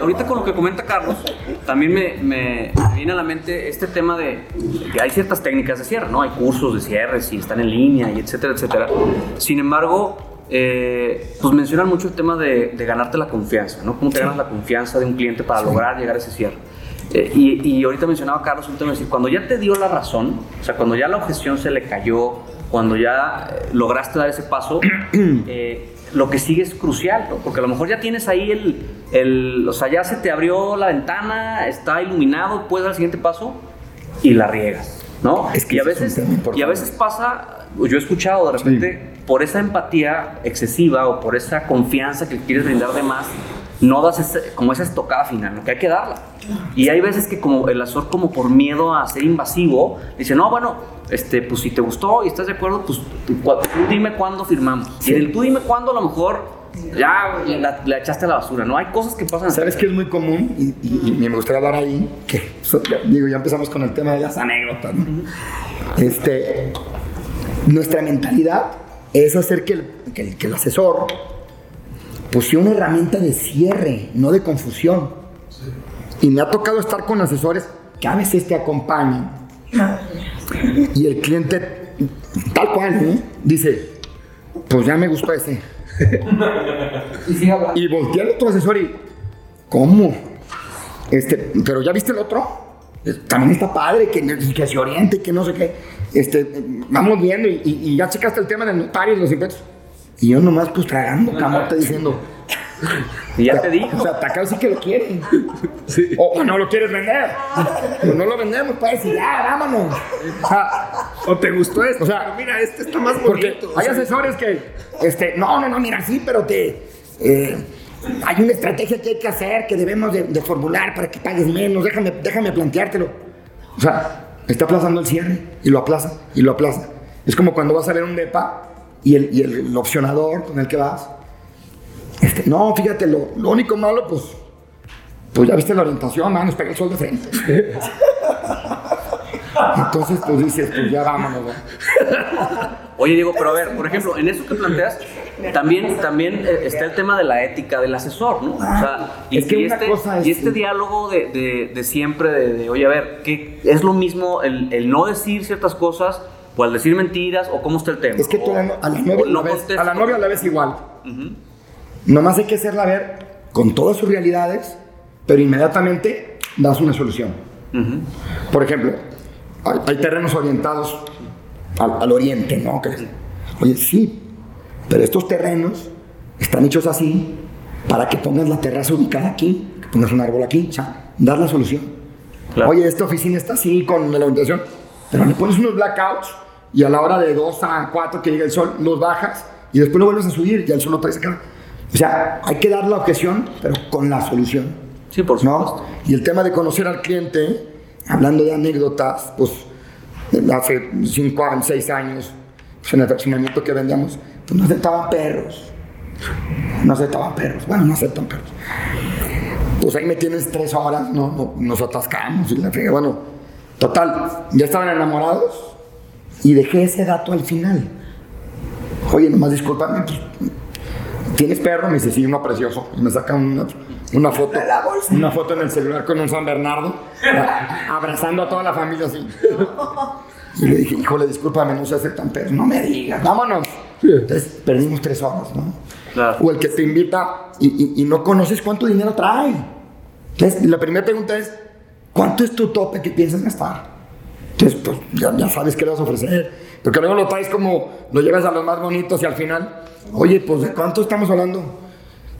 ahorita con lo que comenta Carlos, también me, me, viene a la mente este tema de que hay ciertas técnicas de cierre, ¿no? Hay cursos de cierre, si están en línea y etcétera, etcétera. Sin embargo, eh, pues mencionan mucho el tema de, ganarte la confianza, ¿no? ¿Cómo te ganas la confianza de un cliente para lograr llegar a ese cierre? Eh, y, y, ahorita mencionaba Carlos un tema de decir, cuando ya te dio la razón, o sea, cuando ya la objeción se le cayó, cuando ya eh, lograste dar ese paso, lo que sigue es crucial, ¿no? porque a lo mejor ya tienes ahí el, el, o sea, ya se te abrió la ventana, está iluminado, puedes dar el siguiente paso y la riegas, ¿no? Es que y, a veces, y a veces pasa, yo he escuchado de repente, por esa empatía excesiva o por esa confianza que quieres brindar de más, no das como esa estocada final, ¿no? que hay que darla. Y hay veces que como el Azor como por miedo a ser invasivo, dice, no, bueno, este, pues si te gustó y estás de acuerdo, pues tú, dime cuándo firmamos. Y en el tú dime cuándo a lo mejor ya la, echaste a la basura, ¿no? Hay cosas que pasan. ¿Sabes qué es muy común? Y, me gustaría hablar ahí, que digo, ya empezamos con el tema de las anécdotas, ¿no? Este, nuestra mentalidad es hacer que el, que que el asesor pues sea una herramienta de cierre, no de confusión. Y me ha tocado estar con asesores que a veces te acompañan y el cliente, tal cual, ¿eh? dice, pues ya me gustó ese. y voltea al otro asesor y, ¿cómo? Este, pero ya viste el otro? También está padre, que, que se oriente, que no sé qué. Este, vamos viendo y, ya checaste el tema del notario y los impuestos. Y yo nomás pues tragando camote diciendo, y ya te dijo. O sea, Takao sí que lo quiere. O, no lo quieres vender. O no lo vendemos, pues, y ya, vámonos. O, te gustó esto. O sea, mira, este está más bonito. hay asesores que, este, no, no, no, mira, sí, pero te. Eh, hay una estrategia que hay que hacer, que debemos de, formular para que pagues menos. Déjame, déjame planteártelo. O sea, está aplazando el cierre y lo aplaza y lo aplaza. Es como cuando vas a ver un DEPA y el, y el opcionador con el que vas este, no, fíjate, lo, único malo, pues, pues ya viste la orientación, man, nos pega el sol de frente. Entonces, pues dices, pues ya vámonos. Oye, Diego, pero a ver, por ejemplo, en eso que planteas, también, también eh, está el tema de la ética del asesor, ¿no? O sea, y, este, y este diálogo de, de, siempre, de, oye, a ver, ¿qué, ¿es lo mismo el, el no decir ciertas cosas o al decir mentiras o cómo está el tema? Es que tú a, la, novia, la ves, a la novia la ves igual. Nomás hay que hacerla ver con todas sus realidades, pero inmediatamente das una solución. Por ejemplo, hay, terrenos orientados al, oriente, ¿no? oye, sí, pero estos terrenos están hechos así para que pongas la terraza ubicada aquí, que pongas un árbol aquí, o sea, dar la solución. Oye, esta oficina está así con la orientación, pero le pones unos blackouts y a la hora de 2 a 4 que llega el sol, los bajas y después lo vuelves a subir y el sol no trae acá. O sea, hay que dar la objeción, pero con la solución. Sí, por supuesto. Y el tema de conocer al cliente, hablando de anécdotas, pues hace 5 años, 6 años, pues, en el fraccionamiento que vendíamos, pues no aceptaban perros. No aceptaban perros. Bueno, no aceptan perros. Pues ahí me tienes tres horas, ¿no? nos atascamos y la frega. Bueno, total, ya estaban enamorados y dejé ese dato al final. Oye, nomás discúlpame, pues ¿tienes perro? Me dice, sí, uno precioso. Y me saca una, una foto. Una foto en el celular con un San Bernardo, abrazando a toda la familia así. Y le dije, híjole, discúlpame, no se hace tan perro. No me digas, vámonos. Entonces perdimos tres horas, ¿no? O el que te invita y, no conoces cuánto dinero trae. Entonces, la primera pregunta es, ¿cuánto es tu tope que piensas gastar? Entonces, pues ya, ya sabes qué le vas a ofrecer. Porque luego lo traes como, lo llevas a los más bonitos y al final Oye, pues ¿de cuánto estamos hablando?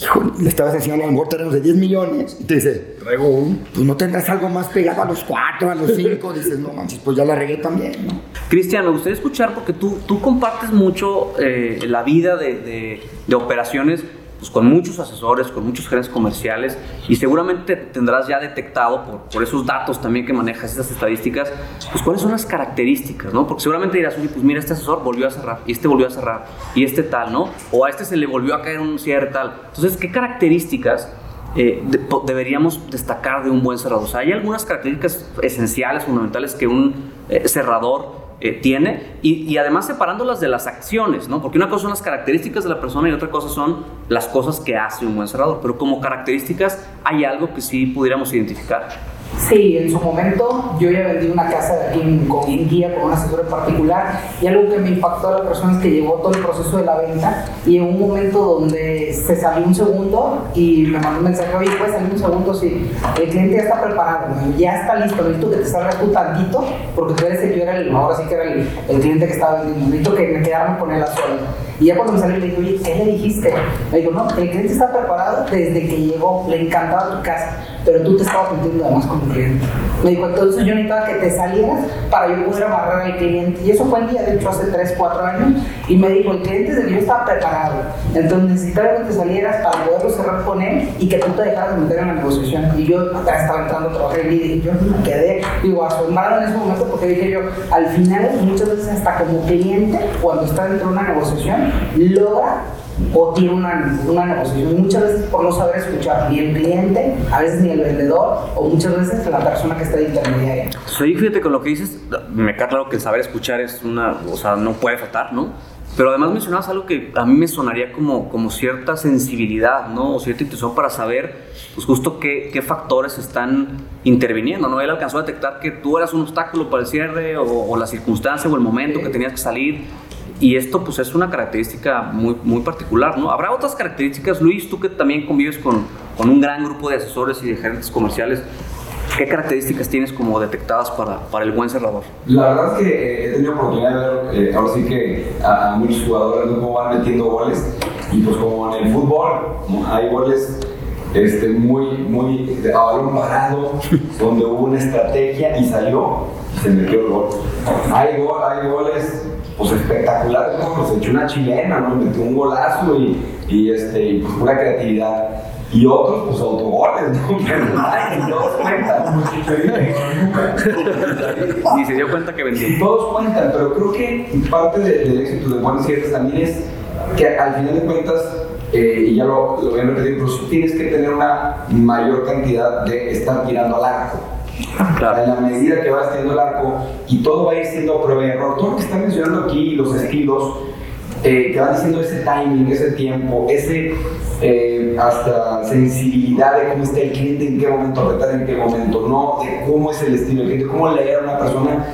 Hijo, le estabas enseñando a lo mejor terrenos de 10 millones. Y te dice, Rego, pues no tendrás algo más pegado a los 4, a los 5. Dices, no manches, pues ya la regué también, ¿no? Cristian, me gustaría escuchar porque tú, tú compartes mucho eh, la vida de, de, de operaciones pues, con muchos asesores, con muchos gerentes comerciales y seguramente tendrás ya detectado por, por, esos datos también que manejas, esas estadísticas, pues cuáles son las características, ¿no? Porque seguramente dirás, oye, pues mira, este asesor volvió a cerrar y este volvió a cerrar y este tal, ¿no? O a este se le volvió a caer un cierre tal. Entonces, ¿qué características eh, deberíamos destacar de un buen cerrador? O sea, hay algunas características esenciales, fundamentales que un eh, cerrador eh, tiene y, y, además separándolas de las acciones, ¿no? Porque una cosa son las características de la persona y otra cosa son las cosas que hace un buen cerrador, pero como características hay algo que sí pudiéramos identificar. Sí, en su momento yo ya vendí una casa de aquí en, con, guía con un asesor en particular y algo que me impactó a la persona es que llevó todo el proceso de la venta y en un momento donde se salió un segundo y me mandó un mensaje, oye, puedes salir un segundo, sí, el cliente ya está preparado, ya está listo, necesito que te salgas tú tantito porque tú eres el, yo era el, ahora sí que era el, cliente que estaba vendiendo, necesito que me quedara con él a solas. Y ya cuando me salió le dije, oye, ¿qué le dijiste? Le digo, no, el cliente está preparado desde que llegó, le encantaba tu casa, pero tú te estabas metiendo además con tu cliente. Me dijo, entonces yo necesitaba que te salieras para yo poder amarrar al cliente. Y eso fue el día, de hecho, hace 3, 4 años. Y me dijo, el cliente que yo estaba preparado. Entonces necesitaba que te salieras para poderlo cerrar con él y que tú te dejaras de meter en la negociación. Y yo estaba entrando a trabajar y dije, yo me quedé, digo, asombrado en ese momento porque dije yo, al final, muchas veces hasta como cliente, cuando está dentro de una negociación, logra o tiene una, una negociación. Muchas veces por no saber escuchar ni el cliente, a veces ni el vendedor, o muchas veces la persona que está de intermediaria. Sí, fíjate con lo que dices, me queda claro que el saber escuchar es una, o sea, no puede faltar, ¿no? Pero además mencionabas algo que a mí me sonaría como, como cierta sensibilidad, ¿no? O cierta intuición para saber, pues justo qué, qué factores están interviniendo, ¿no? Él alcanzó a detectar que tú eras un obstáculo para el cierre o, o la circunstancia o el momento que tenías que salir y esto pues es una característica muy, muy particular, ¿no? Habrá otras características, Luis, tú que también convives con, con un gran grupo de asesores y de gerentes comerciales, ¿qué características tienes como detectadas para, para el buen cerrador? La verdad es que eh, he tenido oportunidad de ver, eh, ahora sí que a, a muchos jugadores cómo van metiendo goles y pues como en el fútbol hay goles este, muy, muy a balón parado, donde hubo una estrategia y salió y se metió el gol. Hay, gol, hay goles pues espectaculares, como se echó una chilena, ¿no? metió un golazo y, y este, y pues pura creatividad. Y otros, pues autogoles, ¿no? Pero todos cuentan. y se dio cuenta que vendió. Todos cuentan, pero creo que parte de, del éxito de buenos cierres también es que al final de cuentas eh, y ya lo, lo voy a repetir, pero tienes que tener una mayor cantidad de estar tirando al arco. Claro. En la medida que vas teniendo el arco y todo va a ir siendo prueba y error, todo lo que está mencionando aquí, los estilos, eh, van diciendo ese timing, ese tiempo, ese eh, hasta sensibilidad de cómo está el cliente, en qué momento apretar, en qué momento no, de cómo es el estilo del cliente, cómo leer a una persona.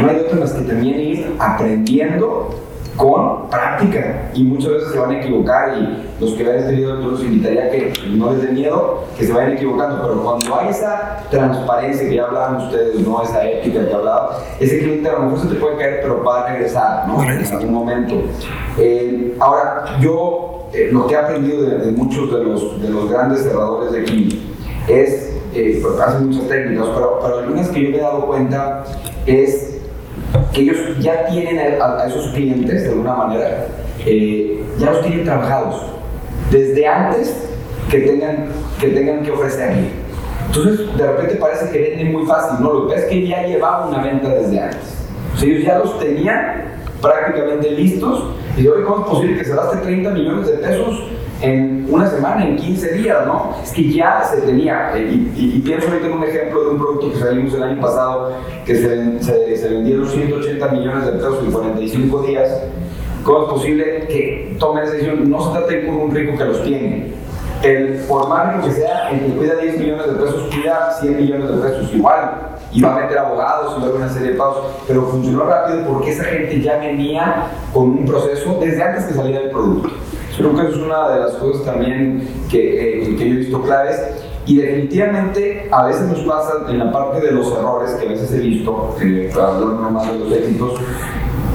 No hay otra más que también ir aprendiendo con práctica. Y muchas veces se van a equivocar y los que vean este video yo los invitaría a que no les dé miedo que se vayan equivocando. Pero cuando hay esa transparencia que ya hablaban ustedes no esa ética que hablaban ese cliente a lo mejor se te puede caer pero va a regresar ¿no? en algún momento. Eh, ahora yo eh, lo que he aprendido de, de, muchos de los, de los grandes cerradores de aquí es eh, porque hacen muchas técnicas pero, pero algunas que yo me he dado cuenta es que ellos ya tienen a, a esos clientes de alguna manera, eh, ya los tienen trabajados desde antes que tengan que, tengan que ofrecerle. Entonces, de repente parece que venden muy fácil, ¿no? Lo que es que ya llevaba una venta desde antes. O sea, ellos ya los tenían prácticamente listos y hoy, ¿cómo es posible que se gaste 30 millones de pesos en una semana, en 15 días, ¿no? Es que ya se tenía, eh, y, y, y, pienso ahorita en un ejemplo de un producto que salimos el año pasado, que se, se, se vendieron 180 millones de pesos en 45 días. ¿Cómo es posible que tomen esa decisión? No se ir con un rico que los tiene. El, por más rico que sea, el que cuida 10 millones de pesos, cuida 100 millones de pesos igual. Y va a meter abogados y va a haber una serie de pagos. Pero funcionó rápido porque esa gente ya venía con un proceso desde antes que saliera el producto. Creo que eso es una de las cosas también que, eh, que yo he visto claves. Y definitivamente a veces nos pasa en la parte de los errores que a veces he visto, eh, para hablar nomás de los éxitos,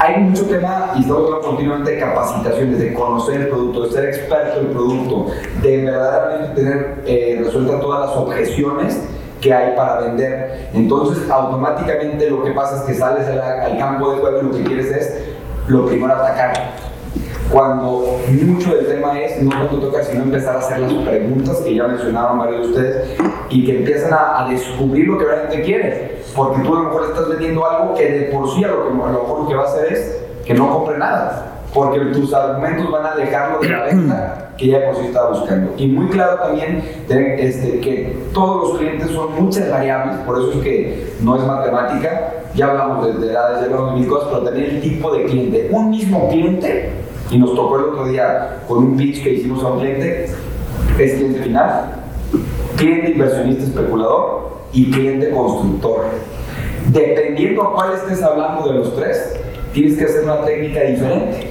hay mucho tema y estamos hablando continuamente de capacitaciones, de conocer el producto, de ser experto en el producto, de verdaderamente tener eh, resueltas todas las objeciones que hay para vender. Entonces, automáticamente lo que pasa es que sales al, al campo de juego y lo que quieres es lo primero atacar cuando mucho del tema es no tanto tocar, sino empezar a hacer las preguntas que ya mencionaban varios de ustedes y que empiezan a, a, descubrir lo que realmente quieres. Porque tú a lo mejor estás vendiendo algo que de por sí a lo, que, a lo mejor lo que va a hacer es que no compre nada. Porque tus argumentos van a dejarlo de la venta que ya por sí estaba buscando. Y muy claro también este, que todos los clientes son muchas variables, por eso es que no es matemática, ya hablamos de edades, ya hablamos de mil cosas, pero también el tipo de cliente. Un mismo cliente, y nos tocó el otro día con un pitch que hicimos a un cliente, es cliente final, cliente inversionista especulador y cliente constructor. Dependiendo a cuál estés hablando de los tres, tienes que hacer una técnica diferente.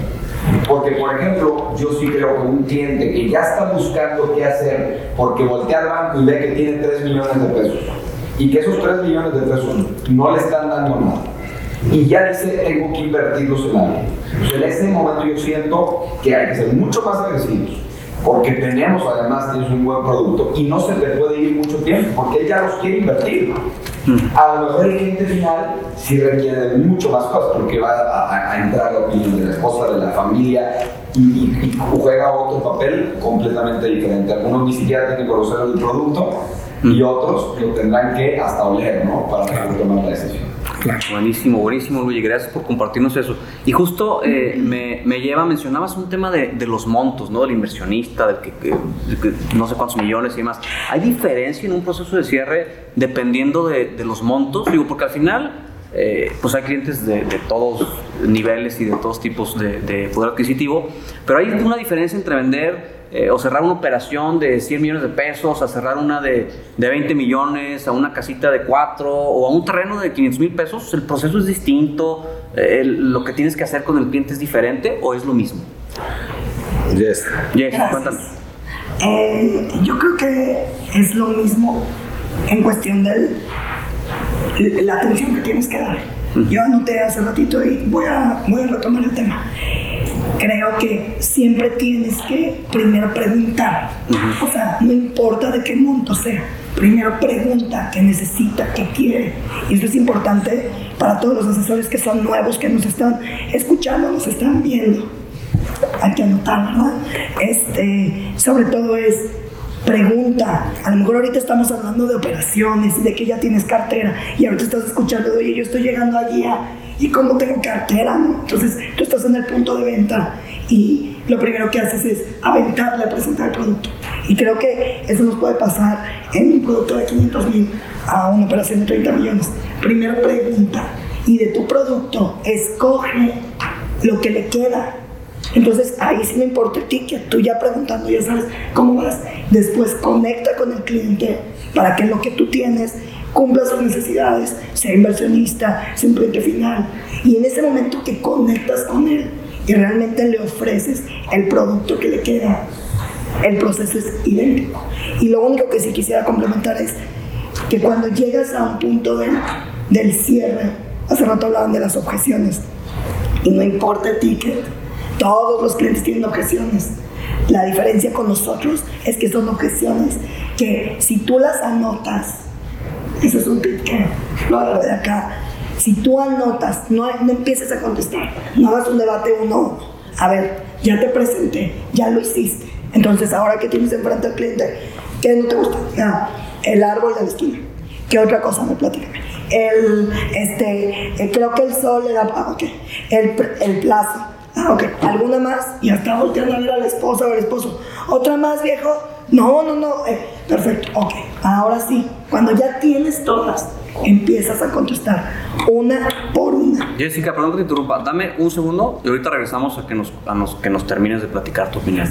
Porque, por ejemplo, yo sí creo que un cliente que ya está buscando qué hacer porque voltea al banco y ve que tiene 3 millones de pesos y que esos 3 millones de pesos no le están dando nada y ya dice tengo que invertirlos en. Pues en ese momento yo siento que hay que ser mucho más agresivos porque tenemos además tienes un buen producto y no se te puede ir mucho tiempo porque él ya los quiere invertir. A lo mejor el cliente final sí requiere de mucho más cosas porque va a, a entrar la opinión de la esposa, de la familia y, y- y juega otro papel completamente diferente. Algunos ni siquiera tienen que conocer el producto y otros lo tendrán que hasta oler, ¿no? Para poder tomar la decisión. Buenísimo, buenísimo, Luigi. Gracias por compartirnos eso. Y justo eh, me, me lleva, mencionabas un tema de, de los montos, ¿no? Del inversionista, del que, que- de que no sé cuántos millones y demás. ¿Hay diferencia en un proceso de cierre dependiendo de, de los montos? Digo, porque al final, eh, pues hay clientes de, de todos niveles y de todos tipos de, de poder adquisitivo, pero hay una diferencia entre vender eh, o cerrar una operación de 100 millones de pesos, a cerrar una de, de 20 millones, a una casita de 4 o a un terreno de 500 mil pesos, el proceso es distinto, eh, el- lo que tienes que hacer con el cliente es diferente o es lo mismo. Yes. Yes. Eh, yo creo que es lo mismo en cuestión de la atención que tienes que dar. Yo anoté hace ratito y voy a, voy a retomar el tema. Creo que siempre tienes que primero preguntar. O sea, no importa de qué monto sea. Primero pregunta qué necesita, qué quiere. Y eso es importante para todos los asesores que son nuevos, que nos están escuchando, nos están viendo hay que anotar, ¿verdad? Este, sobre todo es pregunta. A lo mejor ahorita estamos hablando de operaciones de que ya tienes cartera y ahorita estás escuchando, oye, yo estoy llegando allí a, y cómo tengo cartera. Entonces tú estás en el punto de venta y lo primero que haces es aventarle a presentar el producto. Y creo que eso nos puede pasar en un producto de 500 mil a una operación de 30 millones. Primero pregunta y de tu producto escoge lo que le queda. Entonces ahí sí me importa el ticket, tú ya preguntando, ya sabes cómo vas. Después conecta con el cliente para que lo que tú tienes cumpla sus necesidades, sea inversionista, sea un cliente final. Y en ese momento que conectas con él y realmente le ofreces el producto que le queda, el proceso es idéntico. Y lo único que sí quisiera complementar es que cuando llegas a un punto del, del cierre, hace rato hablaban de las objeciones, y no importa el ticket, todos los clientes tienen objeciones. La diferencia con nosotros es que son objeciones que si tú las anotas, eso es un tip que lo agarré de acá, si tú anotas, no, no empieces a contestar, no hagas un debate uno, a ver, ya te presenté, ya lo hiciste, entonces ahora que tienes enfrente al cliente, ¿qué no te gusta? Ah, el árbol de la esquina. ¿Qué otra cosa me platícame? El, este, eh, creo que el sol le da, ah, ok. El, el plazo, ah, ok. ¿Alguna más? Y está volteando a ver a la esposa o al esposo. ¿Otra más, viejo? No, no, no. eh, perfecto, ok. Ahora sí, cuando ya tienes todas, empiezas a contestar una por una. Jessica, perdón que te interrumpa, dame un segundo y ahorita regresamos a que nos, a nos- que nos termines de platicar tu opinión.